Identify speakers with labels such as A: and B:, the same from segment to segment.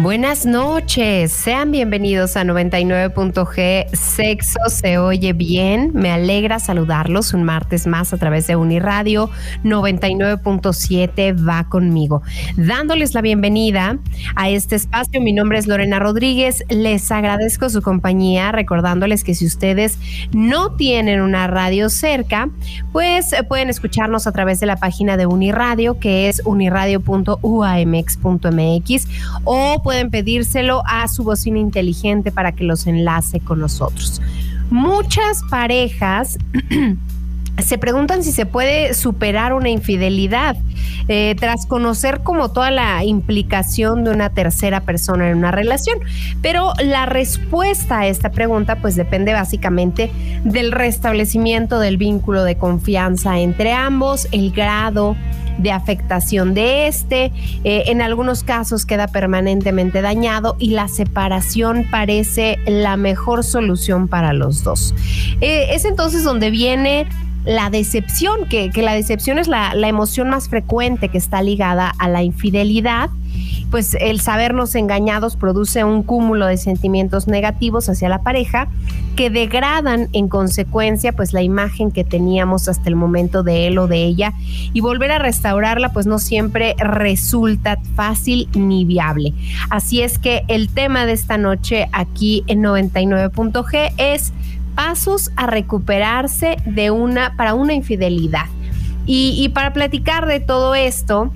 A: Buenas noches, sean bienvenidos a 99.g Sexo se oye bien. Me alegra saludarlos un martes más a través de Uniradio 99.7 va conmigo. Dándoles la bienvenida a este espacio, mi nombre es Lorena Rodríguez. Les agradezco su compañía, recordándoles que si ustedes no tienen una radio cerca, pues pueden escucharnos a través de la página de Uniradio, que es uniradio.uamx.mx o pueden pedírselo a su bocina inteligente para que los enlace con nosotros. Muchas parejas se preguntan si se puede superar una infidelidad eh, tras conocer como toda la implicación de una tercera persona en una relación. Pero la respuesta a esta pregunta pues depende básicamente del restablecimiento del vínculo de confianza entre ambos, el grado de afectación de este, eh, en algunos casos queda permanentemente dañado y la separación parece la mejor solución para los dos. Eh, es entonces donde viene la decepción, que, la decepción es la, la, emoción más frecuente que está ligada a la infidelidad, pues el sabernos engañados produce un cúmulo de sentimientos negativos hacia la pareja que degradan en consecuencia pues la imagen que teníamos hasta el momento de él o de ella y volver a restaurarla pues no siempre resulta fácil ni viable. Así es que el tema de esta noche aquí en 99.g es pasos a recuperarse de una, para una infidelidad. Y, y para platicar de todo esto,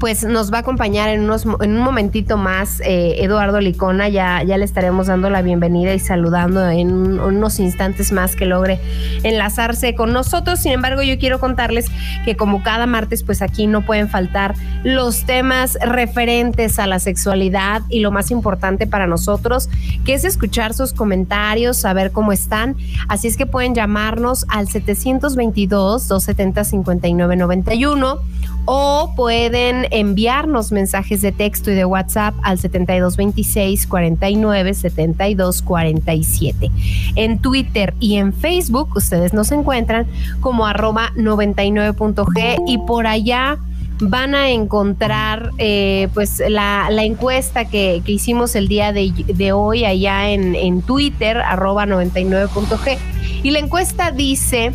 A: pues nos va a acompañar en, unos, en un momentito más eh, Eduardo Licona. Ya, ya le estaremos dando la bienvenida y saludando en unos instantes más que logre enlazarse con nosotros. Sin embargo, yo quiero contarles que como cada martes, pues aquí no pueden faltar los temas referentes a la sexualidad y lo más importante para nosotros, que es escuchar sus comentarios, saber cómo están. Así es que pueden llamarnos al 722-270-5991 o pueden enviarnos mensajes de texto y de WhatsApp al 7226 49 72 47. En Twitter y en Facebook ustedes nos encuentran como arroba 99.g y por allá van a encontrar eh, pues la, encuesta que, hicimos el día de, hoy allá en, en Twitter, arroba 99.g. Y la encuesta dice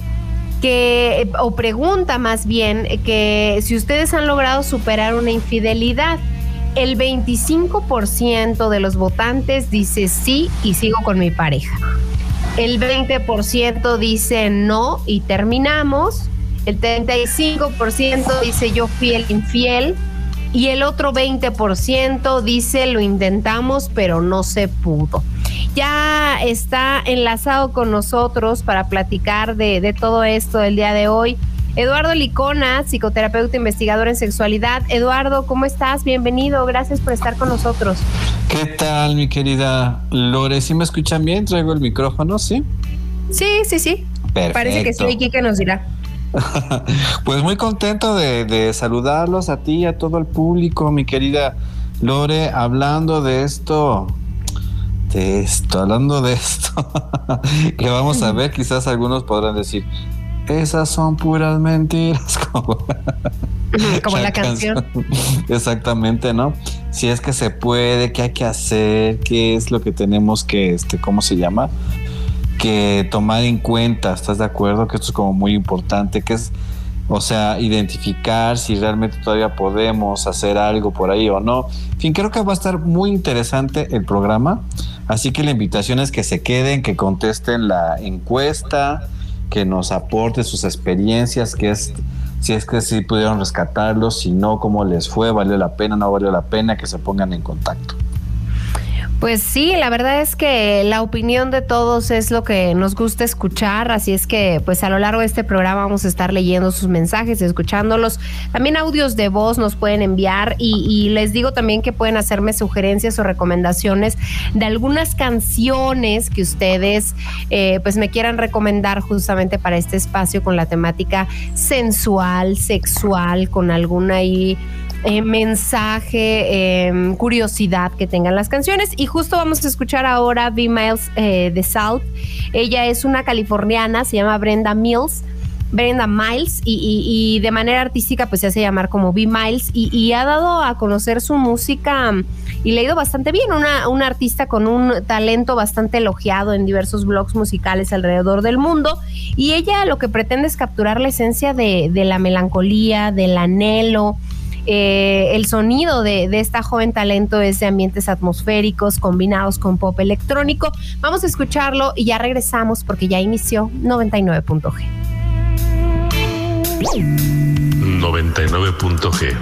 A: que, o pregunta más bien, que si ustedes han logrado superar una infidelidad. El 25% de los votantes dice sí y sigo con mi pareja. El 20% dice no y terminamos. El 35% dice yo fui el infiel. Y el otro 20% dice lo intentamos pero no se pudo ya está enlazado con nosotros para platicar de, todo esto del día de hoy. Eduardo Licona, psicoterapeuta investigador en sexualidad. Eduardo, ¿cómo estás? Bienvenido, gracias por estar con nosotros.
B: ¿Qué tal, mi querida Lore? ¿Sí me escuchan bien? Traigo el micrófono, ¿sí?
A: Sí, sí, sí. Perfecto. Parece que sí, ¿qué nos dirá?
B: pues muy contento de, de saludarlos a ti y a todo el público, mi querida Lore, hablando de esto esto, hablando de esto, que vamos a ver, quizás algunos podrán decir, esas son puras mentiras.
A: Como, la, canción.
B: Exactamente, ¿no? Si es que se puede, qué hay que hacer, qué es lo que tenemos que, este, ¿cómo se llama? Que tomar en cuenta, ¿estás de acuerdo? Que esto es como muy importante, que es o sea, identificar si realmente todavía podemos hacer algo por ahí o no. En fin, creo que va a estar muy interesante el programa. Así que la invitación es que se queden, que contesten la encuesta, que nos aporten sus experiencias, que es si es que sí pudieron rescatarlos, si no, cómo les fue, valió la pena, no valió la pena, que se pongan en contacto.
A: Pues sí, la verdad es que la opinión de todos es lo que nos gusta escuchar, así es que pues a lo largo de este programa vamos a estar leyendo sus mensajes, escuchándolos. También audios de voz nos pueden enviar y, les digo también que pueden hacerme sugerencias o recomendaciones de algunas canciones que ustedes eh, pues me quieran recomendar justamente para este espacio con la temática sensual, sexual, con alguna ahí eh, mensaje, em, curiosidad que tengan las canciones. Y justo vamos a escuchar ahora B. Miles eh, de South. Ella es una californiana, se llama Brenda Mills. Brenda Miles y, de manera artística pues se hace llamar como B. Miles y, ha dado a conocer su música y le ha ido bastante bien, una, una, artista con un talento bastante elogiado en diversos blogs musicales alrededor del mundo y ella lo que pretende es capturar la esencia de, de la melancolía, del anhelo, eh, el sonido de, esta joven talento es de ambientes atmosféricos combinados con pop electrónico. Vamos a escucharlo y ya regresamos porque ya inició 99.g.
C: 99.g.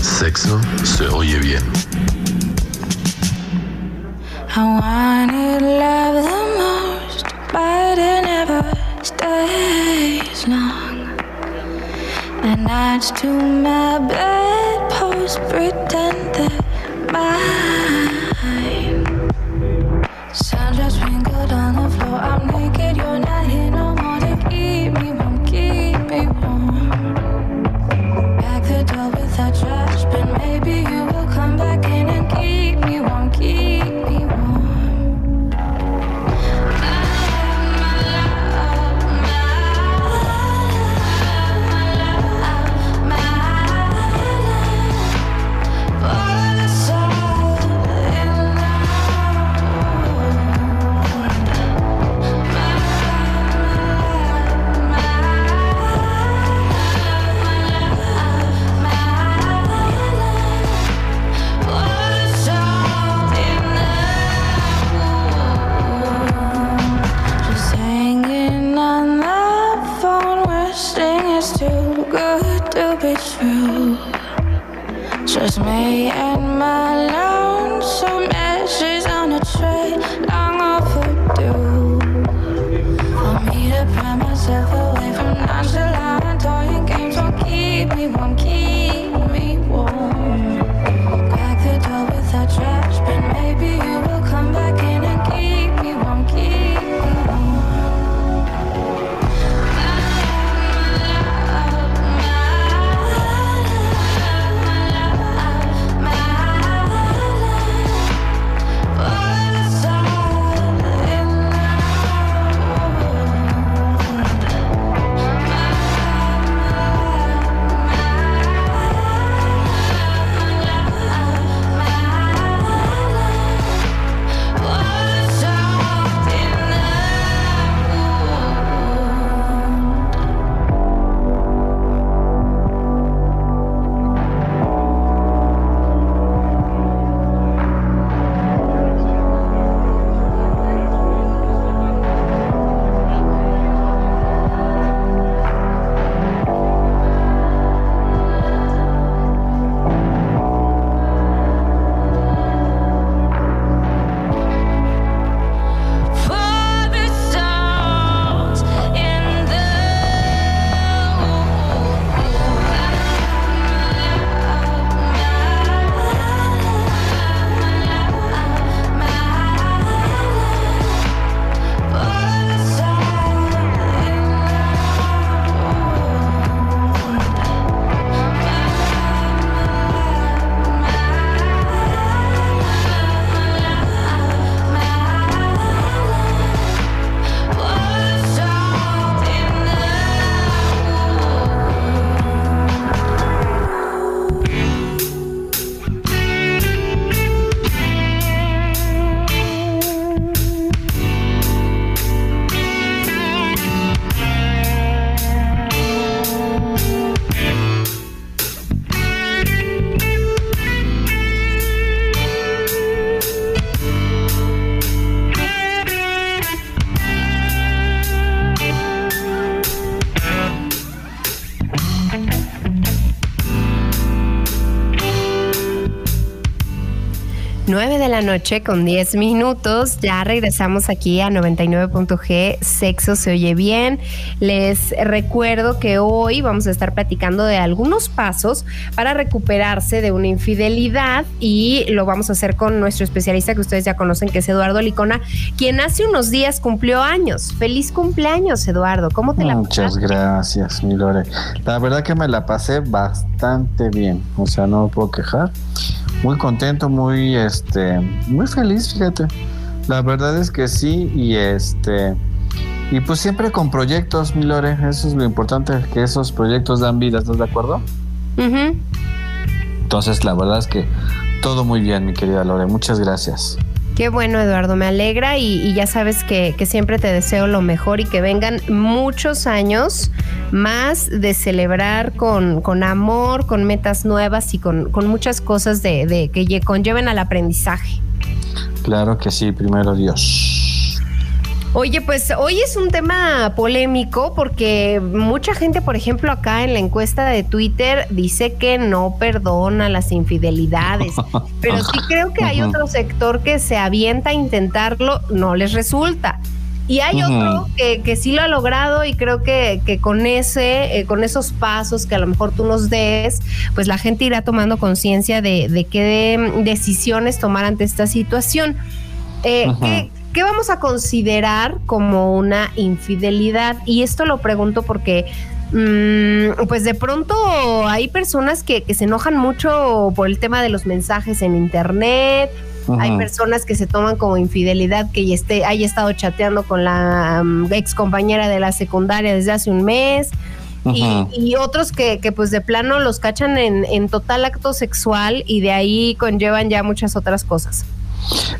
C: Sexo se oye bien.
D: And nights to my bedpost pretend they're mine. Sun just on the floor. I'm Just me and my lonesome ashes on a tray, long overdue. For me to pry myself
A: 9 de la noche con 10 minutos. Ya regresamos aquí a 99.g. Sexo se oye bien. Les recuerdo que hoy vamos a estar platicando de algunos pasos para recuperarse de una infidelidad y lo vamos a hacer con nuestro especialista que ustedes ya conocen, que es Eduardo Licona, quien hace unos días cumplió años. Feliz cumpleaños, Eduardo. ¿Cómo te la
B: Muchas gracias, mi Lore. La verdad que me la pasé bastante bien. O sea, no me puedo quejar muy contento, muy este, muy feliz, fíjate. La verdad es que sí y este y pues siempre con proyectos, mi Lore, eso es lo importante, que esos proyectos dan vida, ¿estás de acuerdo? Entonces, la verdad es que todo muy bien, mi querida Lore, muchas gracias.
A: Qué bueno, Eduardo, me alegra y, ya sabes que, siempre te deseo lo mejor y que vengan muchos años más de celebrar con, con amor, con metas nuevas y con, con muchas cosas de, de que conlleven al aprendizaje.
B: Claro que sí, primero Dios.
A: Oye, pues hoy es un tema polémico porque mucha gente, por ejemplo, acá en la encuesta de Twitter dice que no perdona las infidelidades, pero sí creo que hay otro sector que se avienta a intentarlo, no les resulta. Y hay otro que, que, sí lo ha logrado y creo que, que con ese, eh, con esos pasos que a lo mejor tú nos des, pues la gente irá tomando conciencia de, de, qué decisiones tomar ante esta situación. Eh, ¿qué, ¿qué vamos a considerar como una infidelidad? Y esto lo pregunto porque mm, pues de pronto hay personas que, se enojan mucho por el tema de los mensajes en internet. Hay personas que se toman como infidelidad que esté, haya estado chateando con la mm, ex compañera de la secundaria desde hace un mes. y, otros que, pues de plano los cachan en, en total acto sexual y de ahí conllevan ya muchas otras cosas.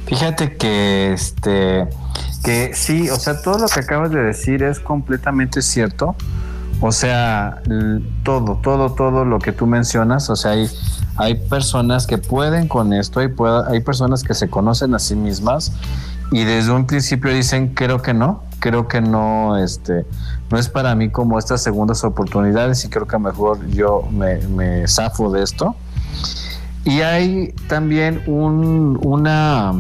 B: Fíjate que este que sí, o sea, todo lo que acabas de decir es completamente cierto. O sea, todo, todo, todo lo que tú mencionas, o sea, hay, hay personas que pueden con esto, hay, hay personas que se conocen a sí mismas y desde un principio dicen, creo que no, creo que no, este, no es para mí como estas segundas oportunidades y creo que mejor yo me, me zafo de esto. Y hay también un, una,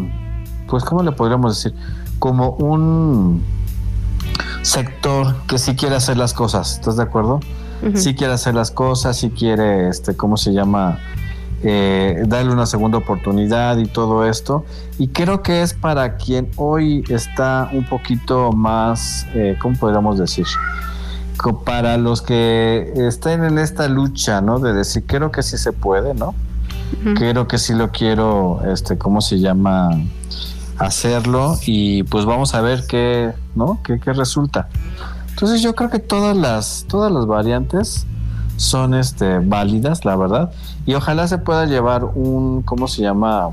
B: pues, ¿cómo le podríamos decir? Como un sector que sí quiere hacer las cosas, ¿estás de acuerdo? Sí quiere hacer las cosas, sí quiere, este, ¿cómo se llama? Eh, darle una segunda oportunidad y todo esto. Y creo que es para quien hoy está un poquito más, eh, ¿cómo podríamos decir? Para los que estén en esta lucha, ¿no? De decir, creo que sí se puede, ¿no? Creo que sí lo quiero, este, ¿cómo se llama? Hacerlo y pues vamos a ver qué, ¿no? ¿Qué, qué resulta? Entonces yo creo que todas las, todas las variantes son este, válidas, la verdad. Y ojalá se pueda llevar un, ¿cómo se llama?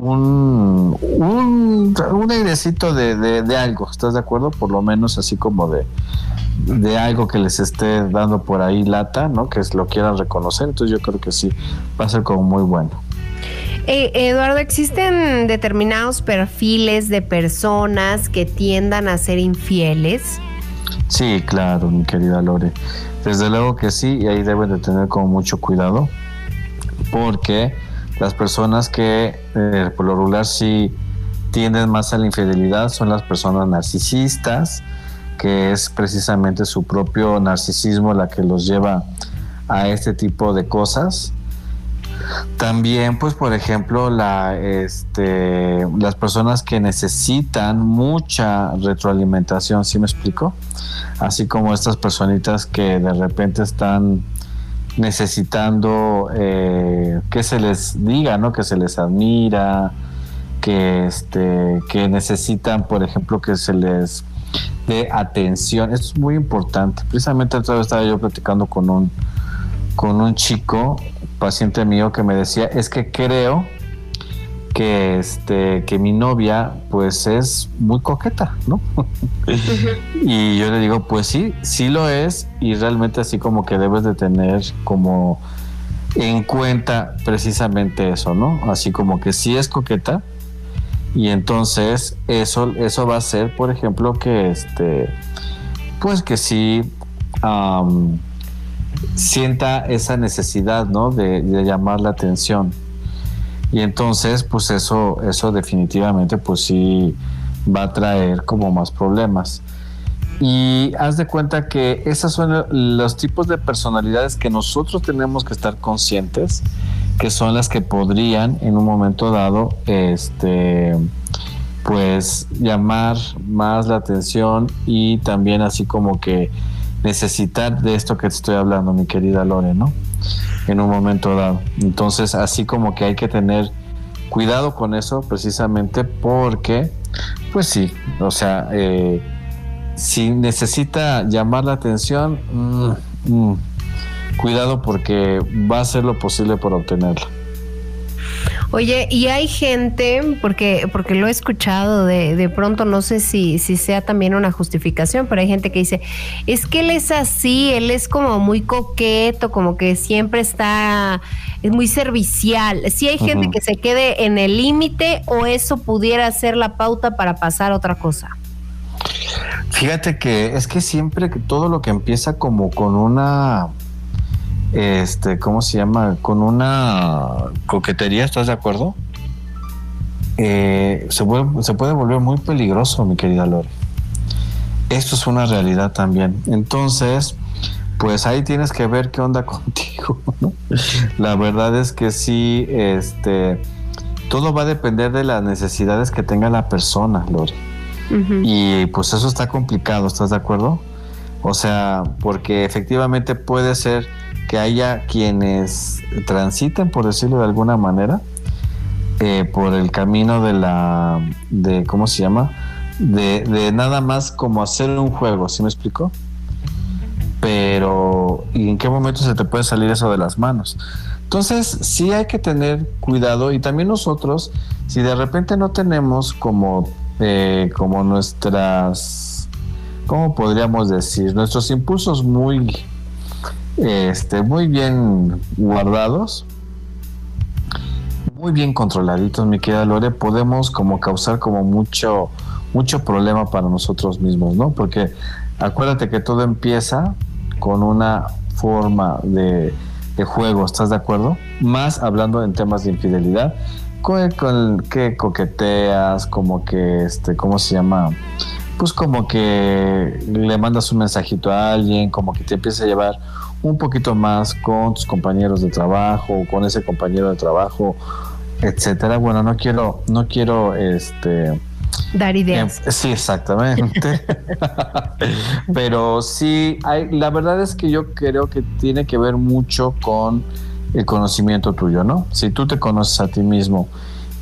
B: Un, un, un airecito de, de, de, algo, ¿estás de acuerdo? Por lo menos así como de, de algo que les esté dando por ahí lata, ¿no? Que lo quieran reconocer. Entonces yo creo que sí, va a ser como muy bueno.
A: Eh, Eduardo, ¿existen determinados perfiles de personas que tiendan a ser infieles?
B: Sí, claro, mi querida Lore. Desde luego que sí, y ahí deben de tener como mucho cuidado, porque las personas que eh, por lo regular sí tienden más a la infidelidad son las personas narcisistas, que es precisamente su propio narcisismo la que los lleva a este tipo de cosas. También, pues, por ejemplo, la, este, las personas que necesitan mucha retroalimentación, ¿sí me explico? Así como estas personitas que de repente están necesitando eh, que se les diga, ¿no? Que se les admira, que, este, que necesitan, por ejemplo, que se les de atención. Esto es muy importante. Precisamente otra estaba yo platicando con un, con un chico, paciente mío, que me decía, es que creo que este que mi novia pues es muy coqueta, ¿no? y yo le digo, pues sí, sí lo es y realmente así como que debes de tener como en cuenta precisamente eso, ¿no? Así como que sí es coqueta, y entonces eso, eso va a ser, por ejemplo, que este, pues que sí sienta esa necesidad, ¿no? De, llamar la atención. Y entonces, pues eso, eso definitivamente, pues sí va a traer como más problemas. Y haz de cuenta que esos son los tipos de personalidades que nosotros tenemos que estar conscientes, que son las que podrían en un momento dado, este, pues llamar más la atención y también así como que necesitar de esto que te estoy hablando, mi querida Lore, ¿no? En un momento dado. Entonces, así como que hay que tener cuidado con eso precisamente porque, pues sí, o sea, eh, si necesita llamar la atención, mm, mm, cuidado porque va a hacer lo posible por obtenerlo.
A: Oye, y hay gente, porque, porque lo he escuchado de, de pronto, no sé si, si sea también una justificación, pero hay gente que dice, es que él es así, él es como muy coqueto, como que siempre está, es muy servicial. Si hay gente que se quede en el límite o eso pudiera ser la pauta para pasar otra cosa.
B: Fíjate que es que siempre que todo lo que empieza como con una este, ¿cómo se llama? Con una coquetería, ¿estás de acuerdo? Eh, se, puede, volver muy peligroso, mi querida Lore. Esto es una realidad también. Entonces, pues ahí tienes que ver qué onda contigo. La verdad es que sí, este, todo va a depender de las necesidades que tenga la persona, Lore. Y pues eso está complicado, ¿estás de acuerdo? O sea, porque efectivamente puede ser que haya quienes transiten, por decirlo de alguna manera, eh, por el camino de la, de, ¿cómo se llama? De, nada más como hacer un juego, ¿sí me explico? Pero, ¿y en qué momento se te puede salir eso de las manos? Entonces, sí hay que tener cuidado y también nosotros, si de repente no tenemos como, eh, como nuestras, ¿cómo podríamos decir? Nuestros impulsos muy este, muy bien guardados, muy bien controladitos, mi querida Lore, podemos como causar como mucho, mucho problema para nosotros mismos, ¿no? Porque acuérdate que todo empieza con una forma de, juego, ¿estás de acuerdo? Más hablando en temas de infidelidad, con, con que coqueteas, como que, este, ¿cómo se llama? Pues como que le mandas un mensajito a alguien, como que te empieza a llevar un poquito más con tus compañeros de trabajo, con ese compañero de trabajo, etcétera. Bueno, no quiero, no quiero este
A: dar ideas.
B: Em, sí, exactamente. Pero sí, hay, la verdad es que yo creo que tiene que ver mucho con el conocimiento tuyo, ¿no? Si tú te conoces a ti mismo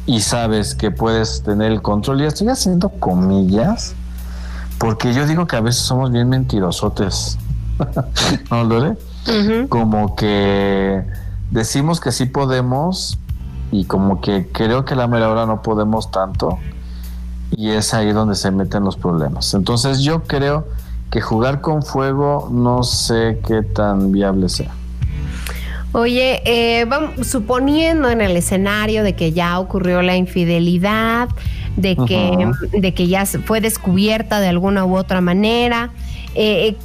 B: y sabes que puedes tener el control, y estoy haciendo comillas, porque yo digo que a veces somos bien mentirosotes. ¿No, Lore? Como que decimos que sí podemos y como que creo que la mera hora no podemos tanto y es ahí donde se meten los problemas. Entonces yo creo que jugar con fuego no sé qué tan viable sea.
A: Oye, eh, vamos, suponiendo en el escenario de que ya ocurrió la infidelidad, de que, de que ya fue descubierta de alguna u otra manera, eh,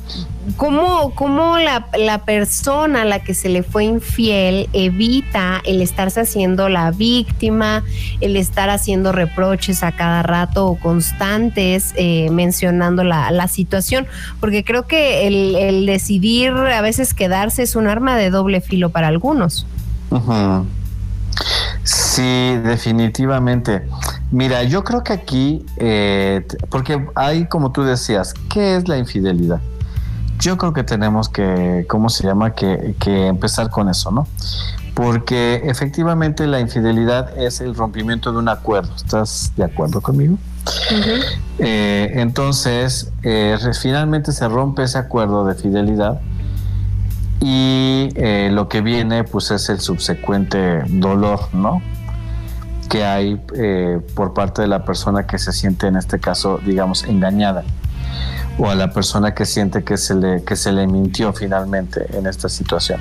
A: ¿cómo, cómo la, la, persona a la que se le fue infiel evita el estarse haciendo la víctima, el estar haciendo reproches a cada rato o constantes eh, mencionando la, la, situación? Porque creo que el, el, decidir a veces quedarse es un arma de doble filo para algunos.
B: Sí, definitivamente. Mira, yo creo que aquí, eh, porque hay, como tú decías, ¿qué es la infidelidad? Yo creo que tenemos que, ¿cómo se llama? Que, empezar con eso, ¿no? Porque efectivamente la infidelidad es el rompimiento de un acuerdo. ¿Estás de acuerdo conmigo? Eh, entonces, eh, finalmente se rompe ese acuerdo de fidelidad y lo que viene pues es el subsecuente dolor, ¿no? Que hay eh, por parte de la persona que se siente en este caso, digamos, engañada o a la persona que siente que se le, que se le mintió finalmente en esta situación.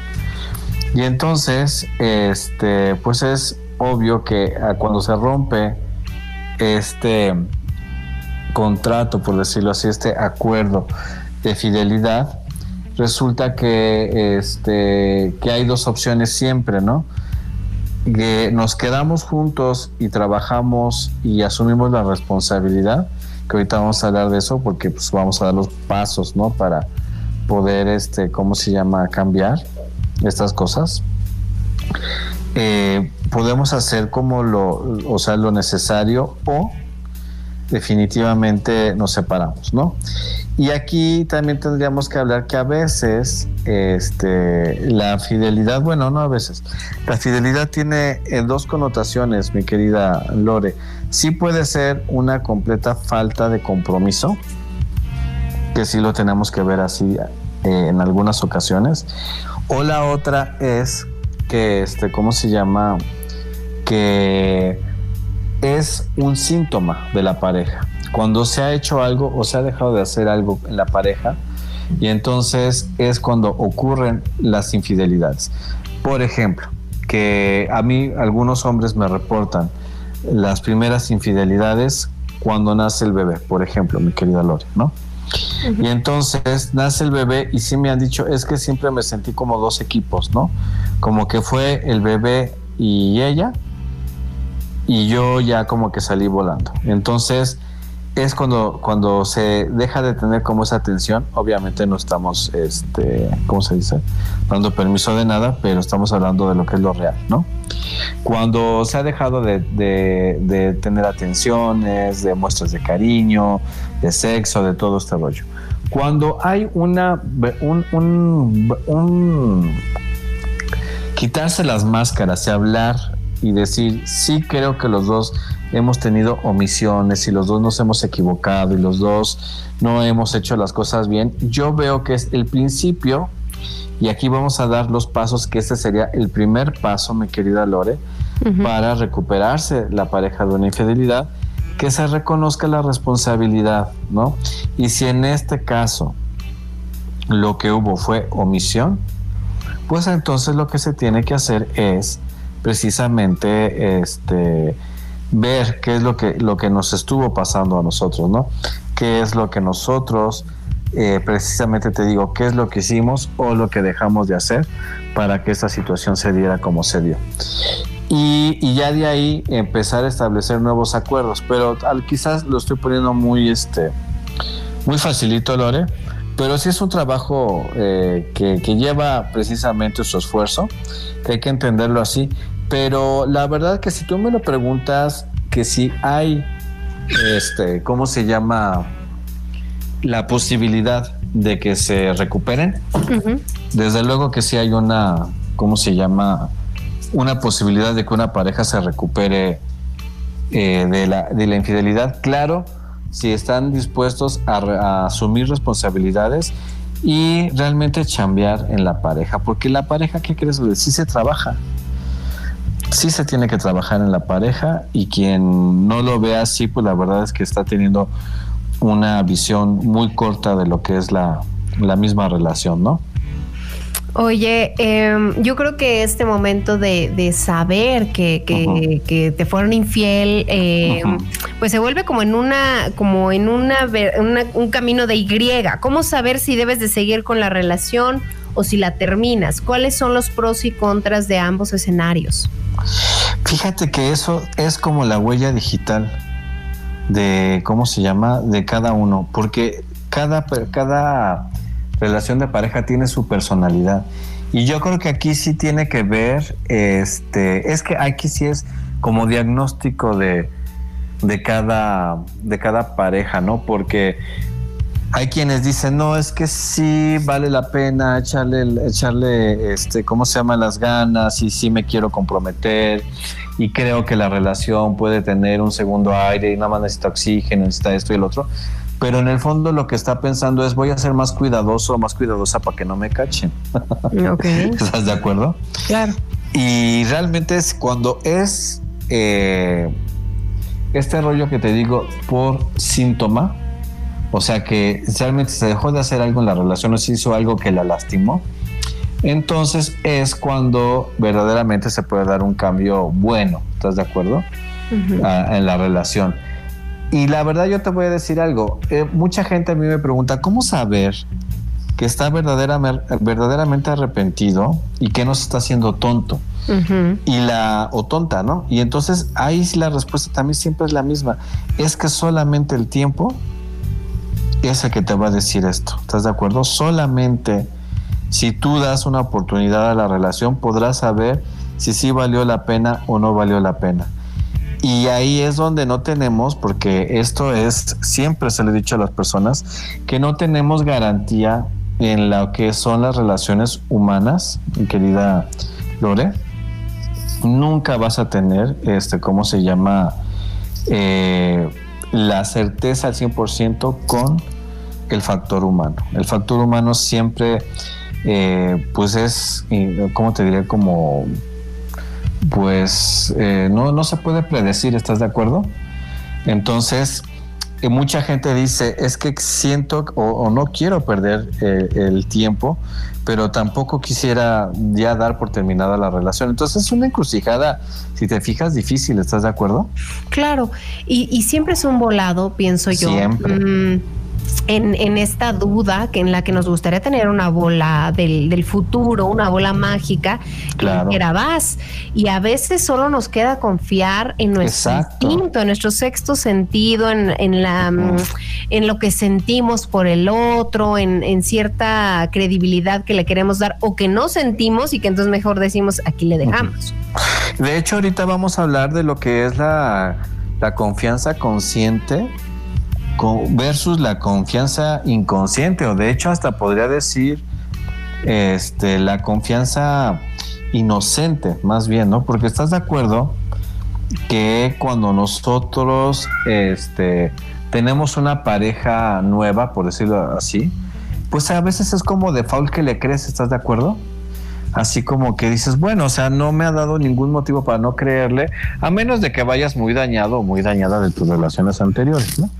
B: Y entonces, este, pues es obvio que ah, cuando se rompe este contrato, por decirlo así, este acuerdo de fidelidad, resulta que, este, que hay dos opciones siempre, ¿no? Que nos quedamos juntos y trabajamos y asumimos la responsabilidad, que ahorita vamos a hablar de eso porque pues vamos a dar los pasos, ¿no? Para poder, este, ¿cómo se llama? Cambiar estas cosas. Eh, podemos hacer como lo, o sea, lo necesario o definitivamente nos separamos, ¿no? Y aquí también tendríamos que hablar que a veces este, la fidelidad, bueno, no a veces, la fidelidad tiene eh, dos connotaciones, mi querida Lore. Sí puede ser una completa falta de compromiso, que sí lo tenemos que ver así eh, en algunas ocasiones, o la otra es que, este, ¿cómo se llama? Que es un síntoma de la pareja. Cuando se ha hecho algo o se ha dejado de hacer algo en la pareja, y entonces es cuando ocurren las infidelidades. Por ejemplo, que a mí algunos hombres me reportan las primeras infidelidades cuando nace el bebé, por ejemplo, mi querida Lore, ¿no? Y entonces nace el bebé y sí me han dicho, es que siempre me sentí como dos equipos, ¿no? Como que fue el bebé y ella, y yo ya como que salí volando. Entonces es cuando, cuando se deja de tener como esa tensión, obviamente no estamos, este, ¿cómo se dice? Dando permiso de nada, pero estamos hablando de lo que es lo real, ¿no? Cuando se ha dejado de, de tener atenciones, de muestras de cariño, de sexo, de todo este rollo. Cuando hay una, un, un, un quitarse las máscaras y hablar y decir, sí creo que los dos hemos tenido omisiones y los dos nos hemos equivocado y los dos no hemos hecho las cosas bien, yo veo que es el principio y aquí vamos a dar los pasos, que este sería el primer paso, mi querida Lore, para recuperarse la pareja de una infidelidad, que se reconozca la responsabilidad, ¿no? Y si en este caso lo que hubo fue omisión, pues entonces lo que se tiene que hacer es precisamente este, ver qué es lo que, lo que nos estuvo pasando a nosotros, ¿no? ¿Qué es lo que nosotros, eh, precisamente te digo, qué es lo que hicimos o lo que dejamos de hacer para que esta situación se diera como se dio? Y, ya de ahí empezar a establecer nuevos acuerdos, pero quizás lo estoy poniendo muy, este, muy facilito, Lore, pero sí es un trabajo eh, que, que, lleva precisamente su esfuerzo, que hay que entenderlo así. Pero la verdad que si tú me lo preguntas, que si hay, este, ¿cómo se llama? La posibilidad de que se recuperen. Desde luego que sí hay una, ¿cómo se llama? Una posibilidad de que una pareja se recupere eh, de, la, de la infidelidad. Claro, si están dispuestos a, asumir responsabilidades y realmente chambear en la pareja, porque la pareja, ¿qué crees? Sí se trabaja sí se tiene que trabajar en la pareja y quien no lo ve así, pues la verdad es que está teniendo una visión muy corta de lo que es la, misma relación, ¿no?
A: Oye, em, yo creo que este momento de, saber que, que, te fueron infiel, em, pues se vuelve como en una, como en una, un camino de Y. ¿Cómo saber si debes de seguir con la relación o si la terminas? ¿Cuáles son los pros y contras de ambos escenarios?
B: Fíjate que eso es como la huella digital de, ¿cómo se llama? De cada uno, porque cada, cada relación de pareja tiene su personalidad. Y yo creo que aquí sí tiene que ver, este, es que aquí sí es como diagnóstico de, de, cada, de cada pareja, ¿no? Porque hay quienes dicen, no, es que sí vale la pena echarle, echarle, este, ¿cómo se llama? Las ganas y sí me quiero comprometer y creo que la relación puede tener un segundo aire y nada más necesita oxígeno, necesita esto y el otro. Pero en el fondo lo que está pensando es voy a ser más cuidadoso, más cuidadosa para que no me cachen. ¿Estás de acuerdo?
A: Claro.
B: Y realmente es cuando es eh, este rollo que te digo por síntoma, o sea que realmente se dejó de hacer algo en la relación o se hizo algo que la lastimó. Entonces es cuando verdaderamente se puede dar un cambio bueno, ¿estás de acuerdo? Ah, en la relación. Y la verdad yo te voy a decir algo, eh, mucha gente a mí me pregunta, ¿cómo saber que está verdaderamente, arrepentido y que no se está haciendo tonto. Y la, o tonta, ¿no? Y entonces ahí la respuesta también siempre es la misma. Es que solamente el tiempo es el que te va a decir esto. ¿Estás de acuerdo? Solamente si tú das una oportunidad a la relación, podrás saber si sí valió la pena o no valió la pena. Y ahí es donde no tenemos, porque esto es, siempre se le he dicho a las personas, que no tenemos garantía en lo que son las relaciones humanas, mi querida Lore. Nunca vas a tener, este, ¿cómo se llama? Eh, la certeza al 100% con el factor humano. El factor humano siempre eh, pues es, ¿cómo te diré? Como, pues eh, no, no se puede predecir, ¿estás de acuerdo? Entonces, eh, mucha gente dice, es que siento o, no quiero perder el tiempo, pero tampoco quisiera ya dar por terminada la relación. Entonces es una encrucijada, si te fijas, difícil, ¿estás de acuerdo?
A: Claro, y, siempre es un volado, pienso yo.
B: Siempre. Mm,
A: en, esta duda que en la que nos gustaría tener una bola del, futuro, una bola mágica,
B: claro.
A: era vas. Y a veces solo nos queda confiar en nuestro instinto, en nuestro sexto sentido, en, la, mm, en lo que sentimos por el otro, en, cierta credibilidad que le queremos dar o que no sentimos y que entonces mejor decimos aquí le dejamos.
B: De hecho, ahorita vamos a hablar de lo que es la, la confianza consciente versus la confianza inconsciente o de hecho hasta podría decir este, la confianza inocente más bien, ¿no? Porque estás de acuerdo que cuando nosotros este, tenemos una pareja nueva, por decirlo así, pues a veces es como de faul que le crees, ¿estás de acuerdo? Así como que dices, bueno, o sea, no me ha dado ningún motivo para no creerle, a menos de que vayas muy dañado o muy dañada de tus relaciones anteriores, ¿no?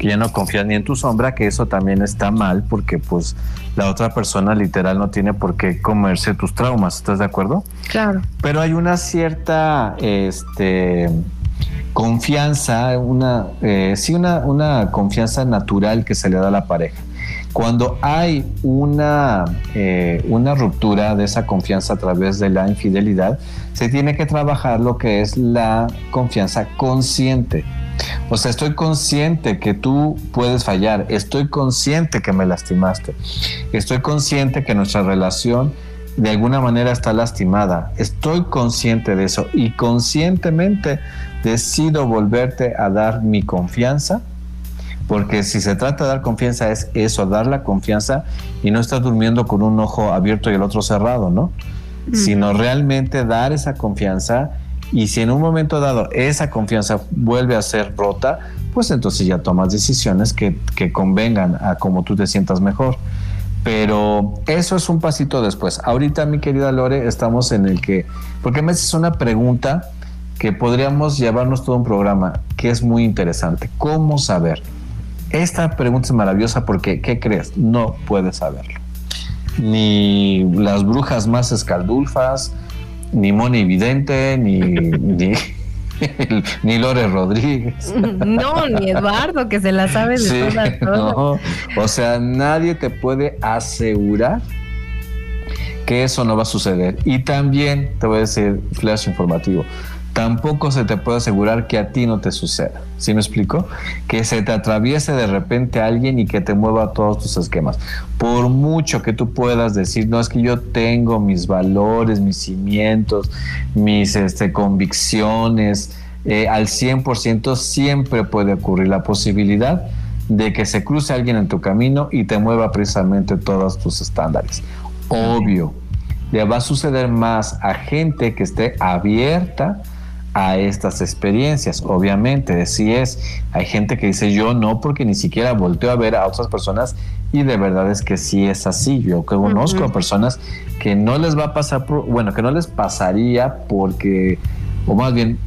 B: Que ya no confías ni en tu sombra, que eso también está mal porque pues la otra persona literal no tiene por qué comerse tus traumas, ¿estás de acuerdo?
A: Claro.
B: Pero hay una cierta este, confianza, una, eh, sí, una, una confianza natural que se le da a la pareja. Cuando hay una, eh, una ruptura de esa confianza a través de la infidelidad, se tiene que trabajar lo que es la confianza consciente. O sea, estoy consciente que tú puedes fallar, estoy consciente que me lastimaste, estoy consciente que nuestra relación de alguna manera está lastimada, estoy consciente de eso y conscientemente decido volverte a dar mi confianza, porque si se trata de dar confianza es eso, dar la confianza y no estar durmiendo con un ojo abierto y el otro cerrado, ¿no? Sino realmente dar esa confianza y si en un momento dado esa confianza vuelve a ser rota, pues entonces ya tomas decisiones que, convengan a cómo tú te sientas mejor. Pero eso es un pasito después. Ahorita, mi querida Lore, estamos en el que, porque me haces una pregunta que podríamos llevarnos todo un programa, que es muy interesante. ¿Cómo saber? Esta pregunta es maravillosa porque, ¿qué crees? No puedes saberlo. Ni las brujas más escaldulfas, ni Moni Vidente, ni, ni, Lore Rodríguez.
A: No, ni Eduardo, que se la sabe de todas,
B: No. O sea, nadie te puede asegurar que eso no va a suceder. Y también te voy a decir, flash informativo, tampoco se te puede asegurar que a ti no te suceda. ¿Sí me explico? Que se te atraviese de repente alguien y que te mueva todos tus esquemas. Por mucho que tú puedas decir, no es que yo tengo mis valores, mis cimientos, mis este, convicciones, eh, al 100% siempre puede ocurrir la posibilidad de que se cruce alguien en tu camino y te mueva precisamente todos tus estándares. Obvio, le va a suceder más a gente que esté abierta a estas experiencias. Obviamente, si es. Hay gente que dice yo no porque ni siquiera volteo a ver a otras personas y de verdad es que sí es así. Yo conozco a personas que no les va a pasar, bueno, que no les pasaría porque, o más bien,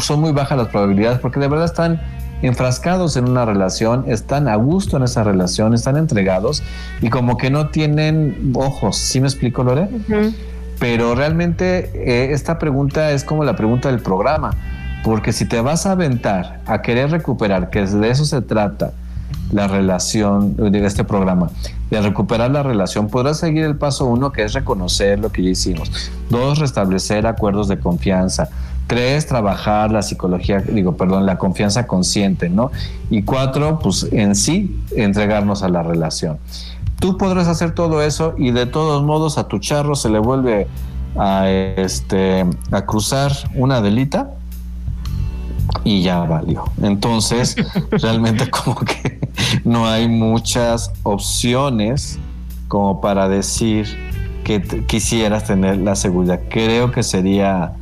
B: son muy bajas las probabilidades porque de verdad están enfrascados en una relación, están a gusto en esa relación, están entregados y como que no tienen ojos. ¿Sí me explico, Lore? Pero realmente eh, esta pregunta es como la pregunta del programa, porque si te vas a aventar a querer recuperar, que de eso se trata, la relación de este programa, de recuperar la relación, podrás seguir el paso uno, que es reconocer lo que ya hicimos. Dos, restablecer acuerdos de confianza. Tres, trabajar la psicología, digo, perdón, la confianza consciente, ¿no? Y cuatro, pues en sí, entregarnos a la relación. Tú podrás hacer todo eso y de todos modos a tu charro se le vuelve a, este, a cruzar una delita y ya valió. Entonces, realmente como que no hay muchas opciones como para decir que quisieras tener la seguridad. Creo que sería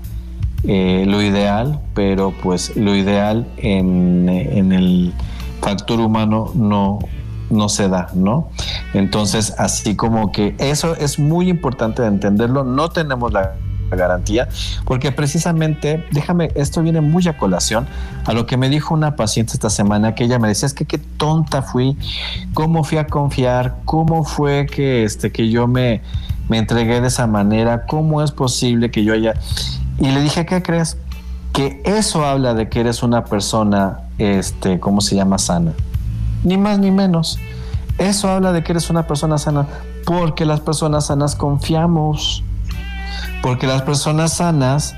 B: eh, lo ideal, pero pues lo ideal en, en el factor humano no, no se da, ¿no? Entonces, así como que eso es muy importante de entenderlo, no tenemos la garantía, porque precisamente, déjame, esto viene muy a colación a lo que me dijo una paciente esta semana, que ella me decía, es que qué tonta fui, cómo fui a confiar, cómo fue que, este, que yo me, me entregué de esa manera, cómo es posible que yo haya... Y le dije, ¿qué crees? Que eso habla de que eres una persona, este, ¿cómo se llama? Sana. Ni más ni menos. Eso habla de que eres una persona sana, porque las personas sanas confiamos porque las personas sanas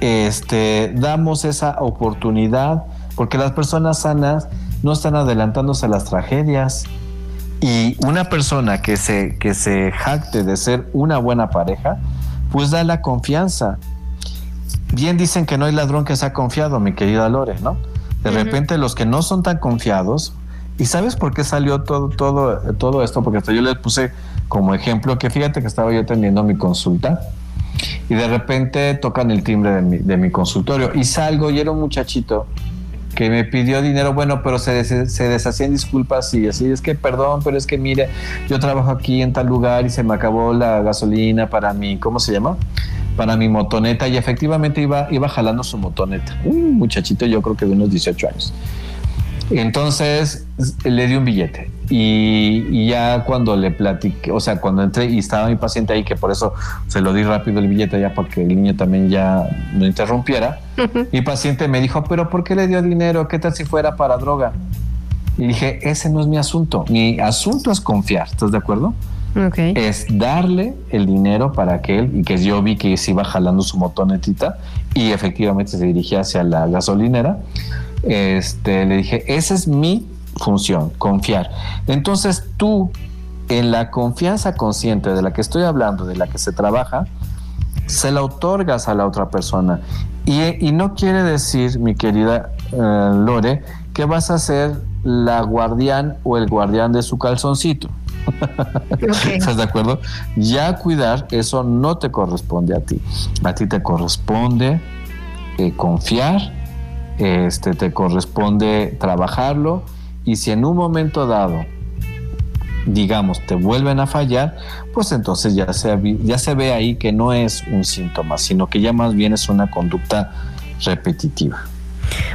B: este, damos esa oportunidad, porque las personas sanas no están adelantándose a las tragedias. Y una persona que se, que se jacte de ser una buena pareja, pues da la confianza. Bien dicen que no hay ladrón que sea confiado, mi querida Lore, ¿no? De repente los que no son tan confiados, ¿y sabes por qué salió todo, todo, todo esto? Porque hasta yo les puse como ejemplo que fíjate que estaba yo teniendo mi consulta y de repente tocan el timbre de mi, de mi consultorio y salgo y era un muchachito que me pidió dinero, bueno, pero se, se deshacían disculpas y así, es que perdón, pero es que mire, yo trabajo aquí en tal lugar y se me acabó la gasolina para mi, ¿cómo se llama? Para mi motoneta y efectivamente iba, iba jalando su motoneta. Un muchachito yo creo que de unos 18 años. Entonces le di un billete y, ya cuando le platiqué, o sea, cuando entré y estaba mi paciente ahí, que por eso se lo di rápido el billete ya para que el niño también ya no interrumpiera, mi paciente me dijo, pero ¿por qué le dio dinero? ¿Qué tal si fuera para droga? Y dije, ese no es mi asunto, mi asunto es confiar, ¿estás de acuerdo? Es darle el dinero para que él, y que yo vi que se iba jalando su motonetita y efectivamente se dirigía hacia la gasolinera este, le dije, esa es mi función, confiar. Entonces tú, en la confianza consciente de la que estoy hablando, de la que se trabaja, se la otorgas a la otra persona. Y, no quiere decir, mi querida eh, Lore, que vas a ser la guardián o el guardián de su calzoncito. ¿Estás de acuerdo? Ya cuidar, eso no te corresponde a ti. A ti te corresponde eh, confiar este, te corresponde trabajarlo y si en un momento dado, digamos, te vuelven a fallar, pues entonces ya se, ya se ve ahí que no es un síntoma, sino que ya más bien es una conducta repetitiva.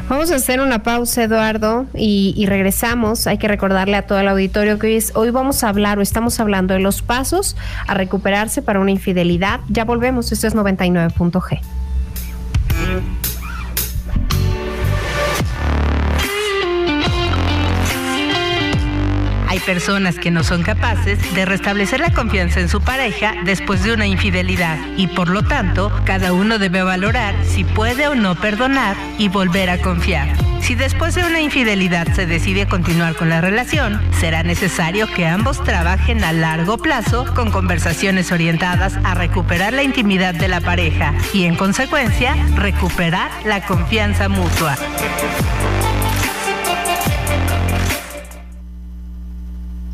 A: Vamos a hacer una pausa, Eduardo, y, regresamos. Hay que recordarle a todo el auditorio que hoy, hoy vamos a hablar o estamos hablando de los pasos a recuperarse para una infidelidad. Ya volvemos, esto es 99.g.
E: personas que no son capaces de restablecer la confianza en su pareja después de una infidelidad y por lo tanto cada uno debe valorar si puede o no perdonar y volver a confiar. Si después de una infidelidad se decide continuar con la relación, será necesario que ambos trabajen a largo plazo con conversaciones orientadas a recuperar la intimidad de la pareja y en consecuencia recuperar la confianza mutua.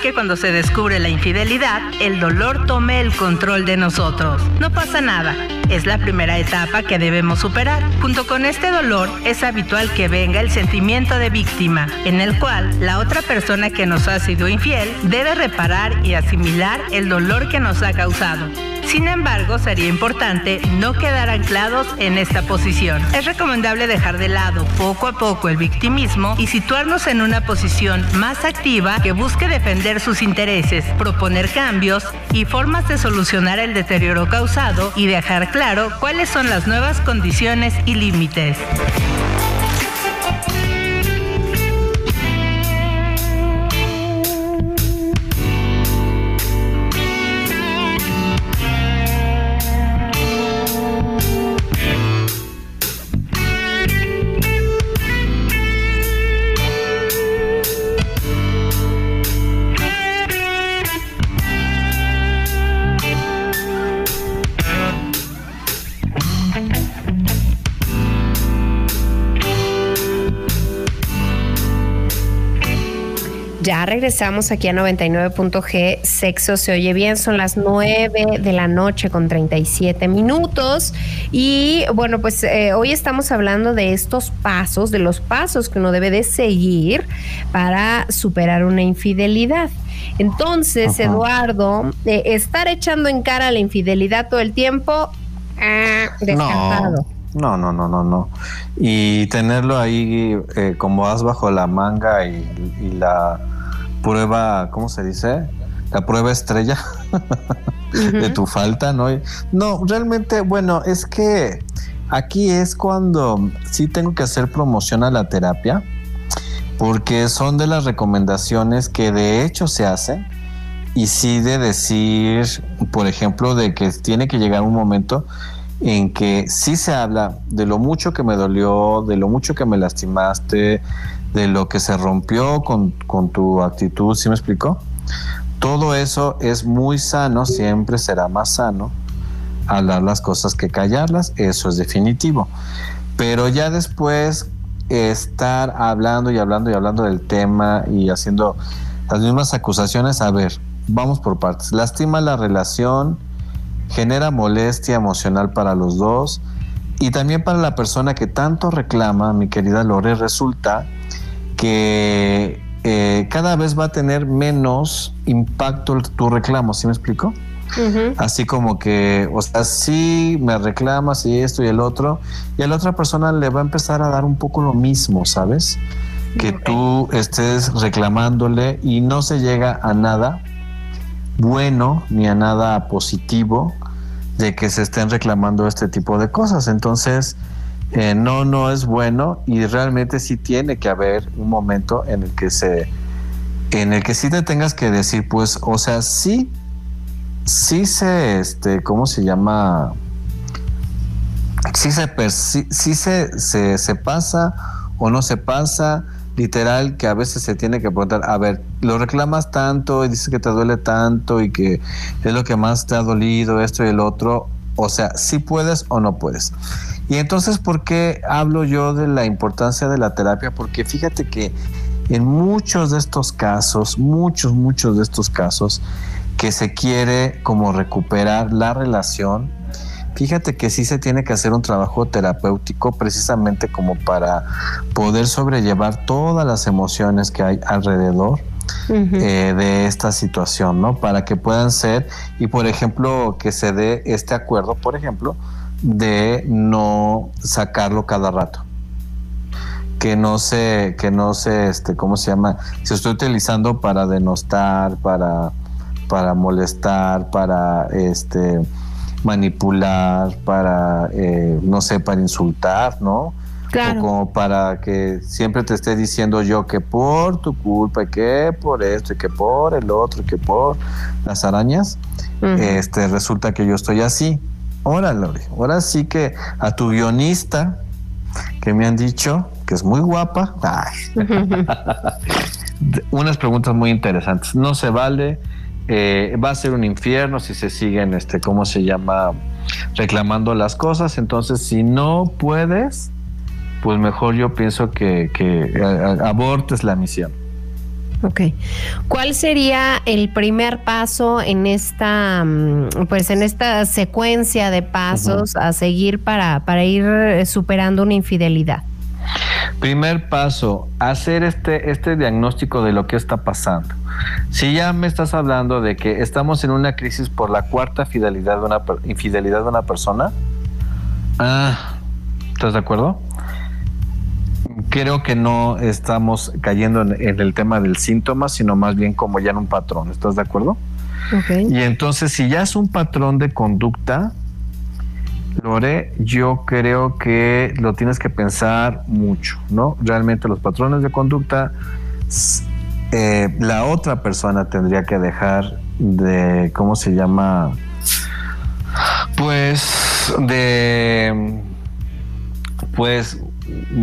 E: Que cuando se descubre la infidelidad, el dolor tome el control de nosotros. No pasa nada. Es la primera etapa que debemos superar. Junto con este dolor es habitual que venga el sentimiento de víctima, en el cual la otra persona que nos ha sido infiel debe reparar y asimilar el dolor que nos ha causado. Sin embargo, sería importante no quedar anclados en esta posición. Es recomendable dejar de lado poco a poco el victimismo y situarnos en una posición más activa que busque defender sus intereses, proponer cambios y formas de solucionar el deterioro causado y dejar claro cuáles son las nuevas condiciones y límites.
A: Regresamos aquí a 99.g. Sexo se oye bien. Son las 9 de la noche con 37 minutos. Y bueno, pues eh, hoy estamos hablando de estos pasos, de los pasos que uno debe de seguir para superar una infidelidad. Entonces, Eduardo, eh, estar echando en cara la infidelidad todo el tiempo, eh, descartado.
B: No, no, no, no, no. Y tenerlo ahí eh, como as bajo la manga y, y la prueba, ¿cómo se dice? La prueba estrella de tu falta, ¿no? No, realmente, bueno, es que aquí es cuando sí tengo que hacer promoción a la terapia, porque son de las recomendaciones que de hecho se hacen y sí de decir, por ejemplo, de que tiene que llegar un momento en que sí se habla de lo mucho que me dolió, de lo mucho que me lastimaste, de lo que se rompió con, con tu actitud, ¿sí me explicó? Todo eso es muy sano, siempre será más sano hablar las cosas que callarlas, eso es definitivo. Pero ya después estar hablando y hablando y hablando del tema y haciendo las mismas acusaciones, a ver, vamos por partes. Lastima la relación, genera molestia emocional para los dos y también para la persona que tanto reclama, mi querida Lore, resulta que eh, cada vez va a tener menos impacto tu reclamo, ¿sí me explico? Así como que, o sea, sí me reclamas y esto y el otro, y a la otra persona le va a empezar a dar un poco lo mismo, ¿sabes? Que tú estés reclamándole y no se llega a nada bueno ni a nada positivo de que se estén reclamando este tipo de cosas. Entonces, eh, no, no es bueno y realmente sí tiene que haber un momento en el que se, en el que sí te tengas que decir, pues, o sea, sí, sí se, este, ¿cómo se llama? Sí se, sí, se, se, pasa o no se pasa, literal que a veces se tiene que preguntar, a ver, lo reclamas tanto y dices que te duele tanto y que es lo que más te ha dolido, esto y el otro, o sea, si puedes o no puedes. Y entonces, ¿por qué hablo yo de la importancia de la terapia? Porque fíjate que en muchos de estos casos, muchos, muchos de estos casos, que se quiere como recuperar la relación, fíjate que sí se tiene que hacer un trabajo terapéutico precisamente como para poder sobrellevar todas las emociones que hay alrededor eh, de esta situación, ¿no? Para que puedan ser, y por ejemplo, que se dé este acuerdo, por ejemplo, de no sacarlo cada rato. Que no se, que no se, este, ¿cómo se llama? Se estoy utilizando para denostar, para, para molestar, para este manipular, para, eh, no sé, para insultar, ¿no?
A: Claro.
B: O como para que siempre te esté diciendo yo que por tu culpa, y que por esto, y que por el otro, y que por las arañas, este, resulta que yo estoy así. Órale, ahora sí que a tu guionista, que me han dicho que es muy guapa, unas preguntas muy interesantes. No se vale, eh, va a ser un infierno si se siguen, este, ¿cómo se llama? Reclamando las cosas. Entonces, si no puedes, pues mejor yo pienso que, que abortes la misión.
A: Ok. ¿Cuál sería el primer paso en esta, mm, pues en esta secuencia de pasos a seguir para, para ir eh, superando una infidelidad?
B: Primer paso, hacer este, este diagnóstico de lo que está pasando. Si ya me estás hablando de que estamos en una crisis por la cuarta fidelidad de una, infidelidad de una persona, ah, ¿estás de acuerdo? Creo que no estamos cayendo en, el tema del síntoma, sino más bien como ya en un patrón. ¿Estás de acuerdo? Y entonces, si ya es un patrón de conducta, Lore, yo creo que lo tienes que pensar mucho, ¿no? Realmente los patrones de conducta, eh, la otra persona tendría que dejar de, ¿cómo se llama? Pues de, pues,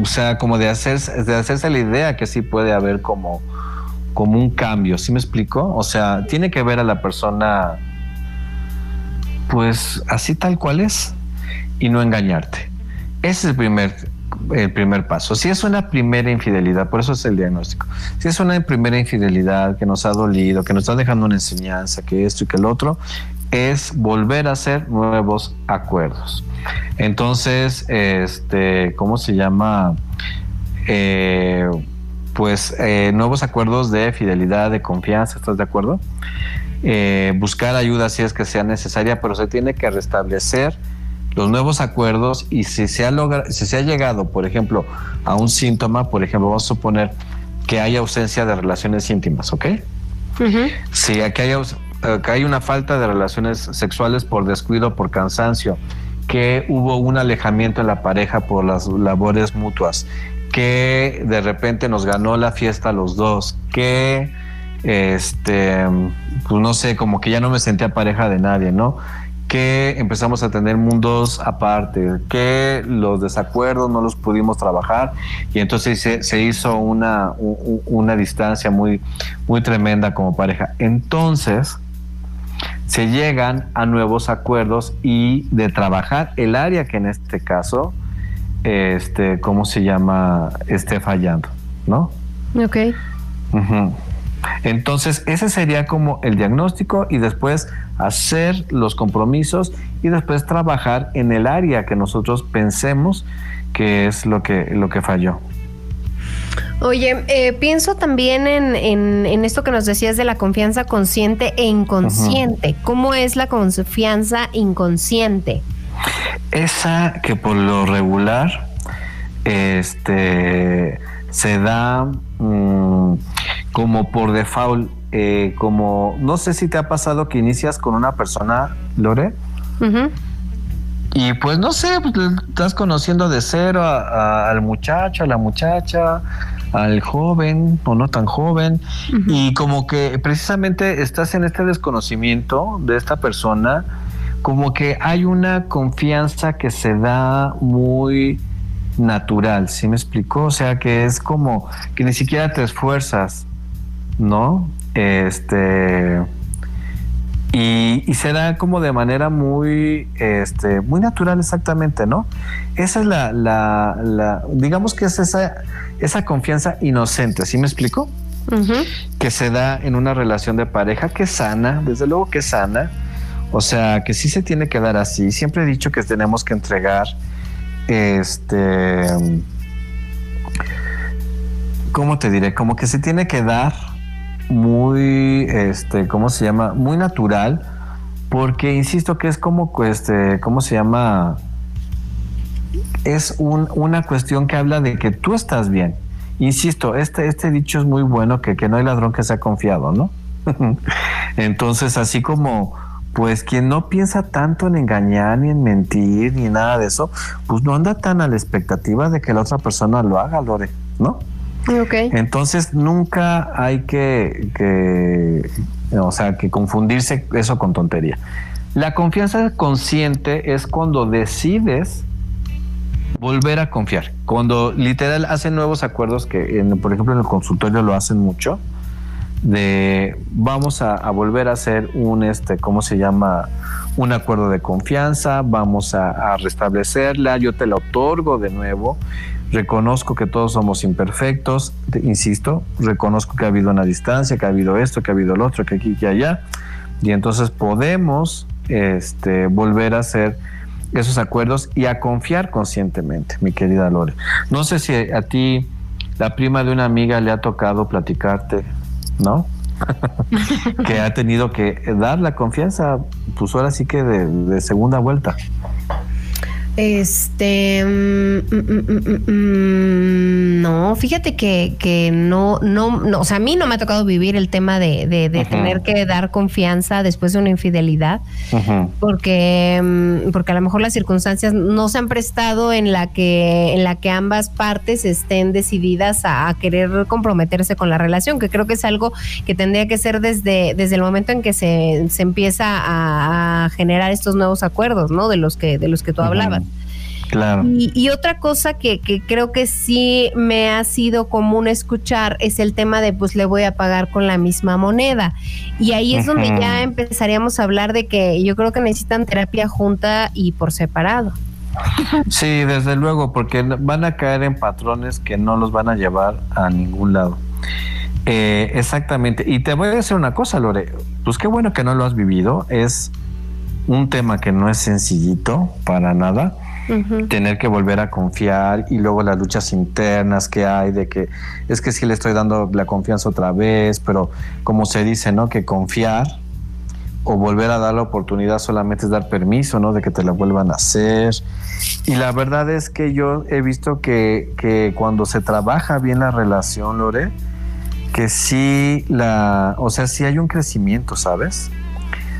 B: o sea, como de hacerse, de hacerse la idea que sí puede haber como, como un cambio, ¿sí me explico? O sea, tiene que ver a la persona, pues, así tal cual es y no engañarte. Ese es el primer, el primer paso. Si es una primera infidelidad, por eso es el diagnóstico. Si es una primera infidelidad que nos ha dolido, que nos está dejando una enseñanza, que esto y que el otro, es volver a hacer nuevos acuerdos. Entonces, este, ¿cómo se llama? Eh, pues eh, nuevos acuerdos de fidelidad, de confianza, ¿estás de acuerdo? Eh, buscar ayuda si es que sea necesaria, pero se tiene que restablecer los nuevos acuerdos y si se ha logrado, si se ha llegado, por ejemplo, a un síntoma, por ejemplo, vamos a suponer que hay ausencia de relaciones íntimas, ¿ok? Si aquí hay, que hay una falta de relaciones sexuales por descuido, por cansancio, que hubo un alejamiento en la pareja por las labores mutuas, que de repente nos ganó la fiesta a los dos, que este, pues no sé, como que ya no me sentía pareja de nadie, ¿no? que empezamos a tener mundos aparte, que los desacuerdos no los pudimos trabajar y entonces se, hizo una, una distancia muy, muy tremenda como pareja. Entonces se llegan a nuevos acuerdos y de trabajar el área que en este caso, este, ¿cómo se llama? esté fallando, ¿no?
A: Ok.
B: Entonces, ese sería como el diagnóstico y después hacer los compromisos y después trabajar en el área que nosotros pensemos que es lo que, lo que falló.
A: Oye, eh, pienso también en, esto que nos decías de la confianza consciente e inconsciente. ¿Cómo es la confianza inconsciente?
B: Esa que por lo regular este, se da mm, como por default eh, como, no sé si te ha pasado que inicias con una persona, Lore, y pues no sé, pues, estás conociendo de cero al muchacho, a la muchacha, al joven o no tan joven, y como que precisamente estás en este desconocimiento de esta persona, como que hay una confianza que se da muy natural, ¿sí me explicó? O sea, que es como que ni siquiera te esfuerzas, ¿no? Este. Y, se da como de manera muy, este, muy natural exactamente, ¿no? Esa es la, la, digamos que es esa, esa confianza inocente, ¿sí me explico? Que se da en una relación de pareja que sana, desde luego que sana, o sea, que sí se tiene que dar así. Siempre he dicho que tenemos que entregar, este, ¿cómo te diré? Como que se tiene que dar muy, este, ¿cómo se llama? Muy natural, porque insisto que es como, este, ¿cómo se llama? Es una cuestión que habla de que tú estás bien. Insisto, este, este dicho es muy bueno, que, que no hay ladrón que sea confiado, ¿no? Entonces, así como, pues quien no piensa tanto en engañar, ni en mentir, ni nada de eso, pues no anda tan a la expectativa de que la otra persona lo haga, Lore, ¿no? Entonces nunca hay que, o sea, que confundirse eso con tontería. La confianza consciente es cuando decides volver a confiar. Cuando literal hacen nuevos acuerdos, que por ejemplo en el consultorio lo hacen mucho, de vamos a, volver a hacer un, este, ¿cómo se llama? Un acuerdo de confianza, vamos a, restablecerla, yo te la otorgo de nuevo reconozco que todos somos imperfectos, insisto, reconozco que ha habido una distancia, que ha habido esto, que ha habido lo otro, que aquí, que allá, y entonces podemos este, volver a hacer esos acuerdos y a confiar conscientemente, mi querida Lore. No sé si a ti la prima de una amiga le ha tocado platicarte, ¿no? que ha tenido que dar la confianza, pues ahora sí que de, de segunda vuelta.
A: Este, mm, mm, mm, no, fíjate que, que no, no, no, o sea, a mí no me ha tocado vivir el tema de, de- tener que dar confianza después de una infidelidad, porque, porque a lo mejor las circunstancias no se han prestado en la que, en la que ambas partes estén decididas a, a querer comprometerse con la relación, que creo que es algo que tendría que ser desde, desde el momento en que se, se empieza a, a generar estos nuevos acuerdos, ¿no? De los que, de los que tú hablabas.
B: Claro.
A: Y, y otra cosa que, que creo que sí me ha sido común escuchar es el tema de pues le voy a pagar con la misma moneda. Y ahí es donde ya empezaríamos a hablar de que yo creo que necesitan terapia junta y por separado.
B: Sí, desde luego, porque van a caer en patrones que no los van a llevar a ningún lado. Eh, exactamente. Y te voy a decir una cosa, Lore. Pues qué bueno que no lo has vivido. Es un tema que no es sencillito para nada. Tener que volver a confiar y luego las luchas internas que hay de que es que sí le estoy dando la confianza otra vez, pero como se dice, ¿no? Que confiar o volver a dar la oportunidad solamente es dar permiso, ¿no? De que te la vuelvan a hacer. Y la verdad es que yo he visto que, que cuando se trabaja bien la relación, Lore, que sí la, o sea, sí hay un crecimiento, ¿sabes?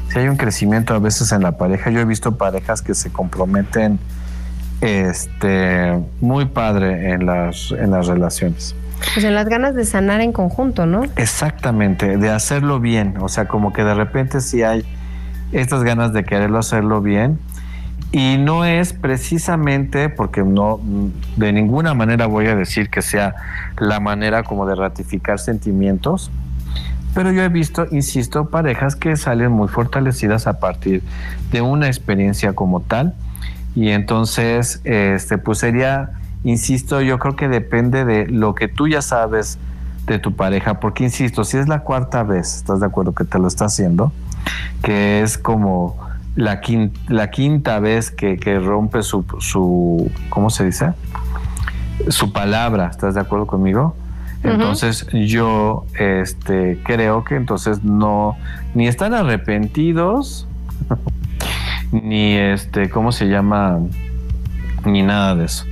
B: Sí hay un crecimiento a veces en la pareja. Yo he visto parejas que se comprometen este muy padre en las en las relaciones.
A: Pues en las ganas de sanar en conjunto, ¿no?
B: Exactamente, de hacerlo bien, o sea, como que de repente sí hay estas ganas de quererlo hacerlo bien y no es precisamente porque no de ninguna manera voy a decir que sea la manera como de ratificar sentimientos, pero yo he visto, insisto, parejas que salen muy fortalecidas a partir de una experiencia como tal y entonces este pues sería insisto, yo creo que depende de lo que tú ya sabes de tu pareja, porque insisto, si es la cuarta vez, ¿estás de acuerdo que te lo está haciendo? Que es como la quinta, la quinta vez que, que rompe su, su, ¿cómo se dice? Su palabra, ¿estás de acuerdo conmigo? Entonces yo este, creo que entonces no, ni están arrepentidos, ni este, ¿cómo se llama? Ni nada de eso.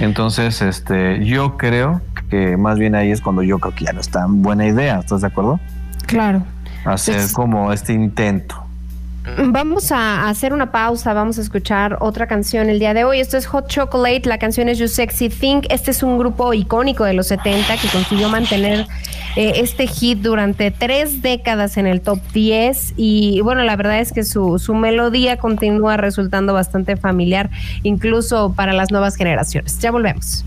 B: Entonces, este, yo creo que más bien ahí es cuando yo creo que ya no es tan buena idea, ¿estás de acuerdo?
A: Claro.
B: Hacer
A: Pues-
B: como este intento.
A: Vamos a hacer una pausa, vamos a escuchar otra canción el día de hoy. Esto es Hot Chocolate, la canción es You Sexy Think. Este es un grupo icónico de los 70 que consiguió mantener eh, este hit durante tres décadas en el top 10 y bueno, la verdad es que su, su melodía continúa resultando bastante familiar, incluso para las nuevas generaciones. Ya volvemos.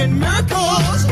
F: In miracles.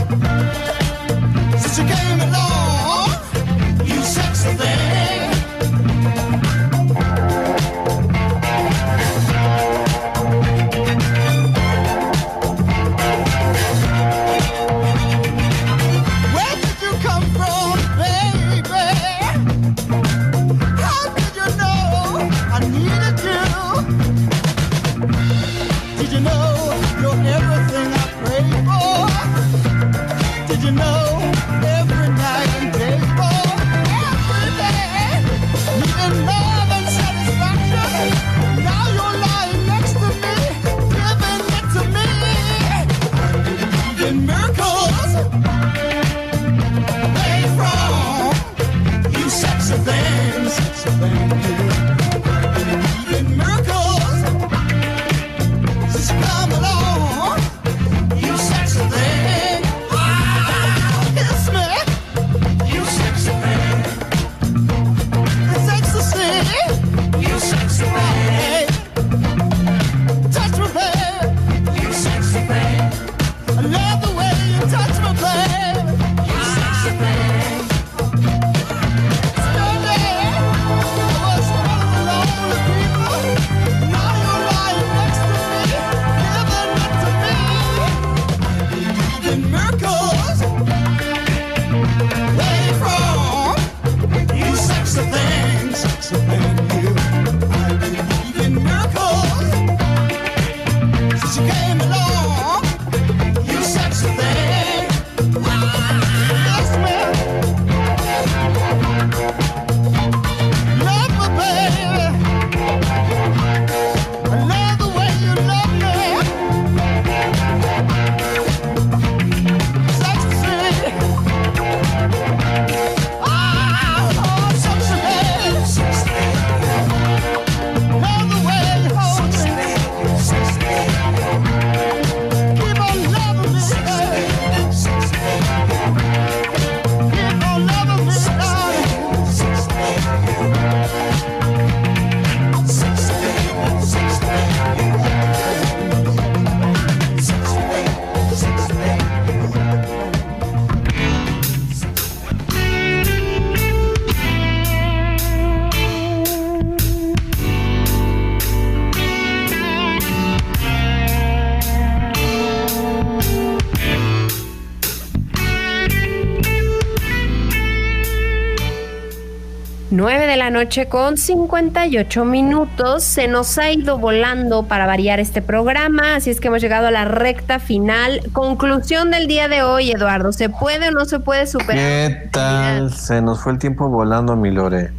A: La noche con 58 minutos. Se nos ha ido volando para variar este programa, así es que hemos llegado a la recta final. Conclusión del día de hoy, Eduardo. ¿Se puede o no se puede superar?
B: ¿Qué tal? Se nos fue el tiempo volando, mi Lore.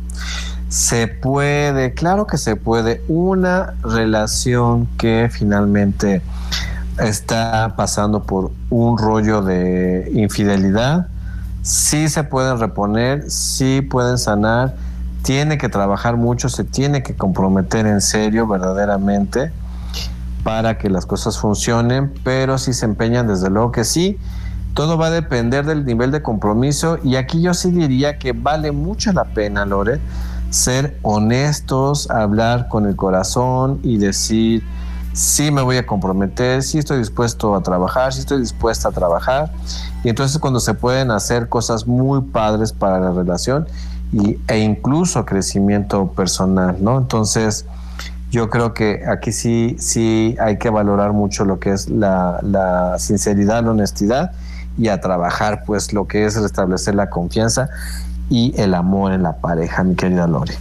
B: Se puede, claro que se puede. Una relación que finalmente está pasando por un rollo de infidelidad, sí se pueden reponer, sí pueden sanar, tiene que trabajar mucho, se tiene que comprometer en serio, verdaderamente, para que las cosas funcionen, pero si se empeñan, desde luego que sí. Todo va a depender del nivel de compromiso y aquí yo sí diría que vale mucho la pena, Lore, ser honestos, hablar con el corazón y decir, sí me voy a comprometer, sí estoy dispuesto a trabajar, sí estoy dispuesta a trabajar. Y entonces cuando se pueden hacer cosas muy padres para la relación y, e incluso crecimiento personal, ¿no? Entonces yo creo que aquí sí, sí hay que valorar mucho lo que es la, la sinceridad, la honestidad y a trabajar pues lo que es restablecer la confianza y el amor en la pareja, mi querida Lore.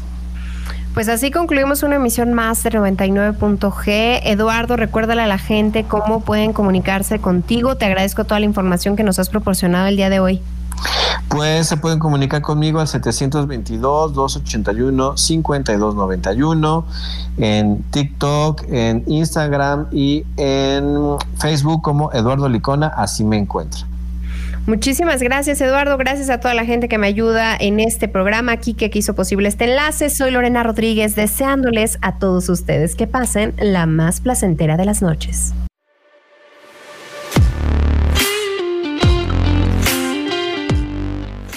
A: Pues así concluimos una emisión más de 99.g. Eduardo, recuérdale a la gente cómo pueden comunicarse contigo. Te agradezco toda la información que nos has proporcionado el día de hoy.
B: Pues se pueden comunicar conmigo al 722-281-5291 en TikTok, en Instagram y en Facebook como Eduardo Licona, así me encuentra.
A: Muchísimas gracias, Eduardo. Gracias a toda la gente que me ayuda en este programa aquí que hizo posible este enlace. Soy Lorena Rodríguez, deseándoles a todos ustedes que pasen la más placentera de las noches.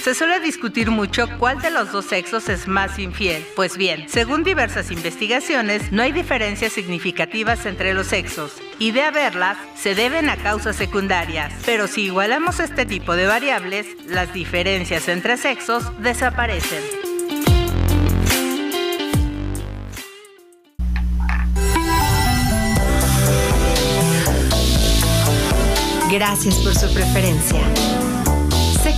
E: Se suele discutir mucho cuál de los dos sexos es más infiel. Pues bien, según diversas investigaciones, no hay diferencias significativas entre los sexos y de haberlas se deben a causas secundarias. Pero si igualamos este tipo de variables, las diferencias entre sexos desaparecen.
A: Gracias por su preferencia.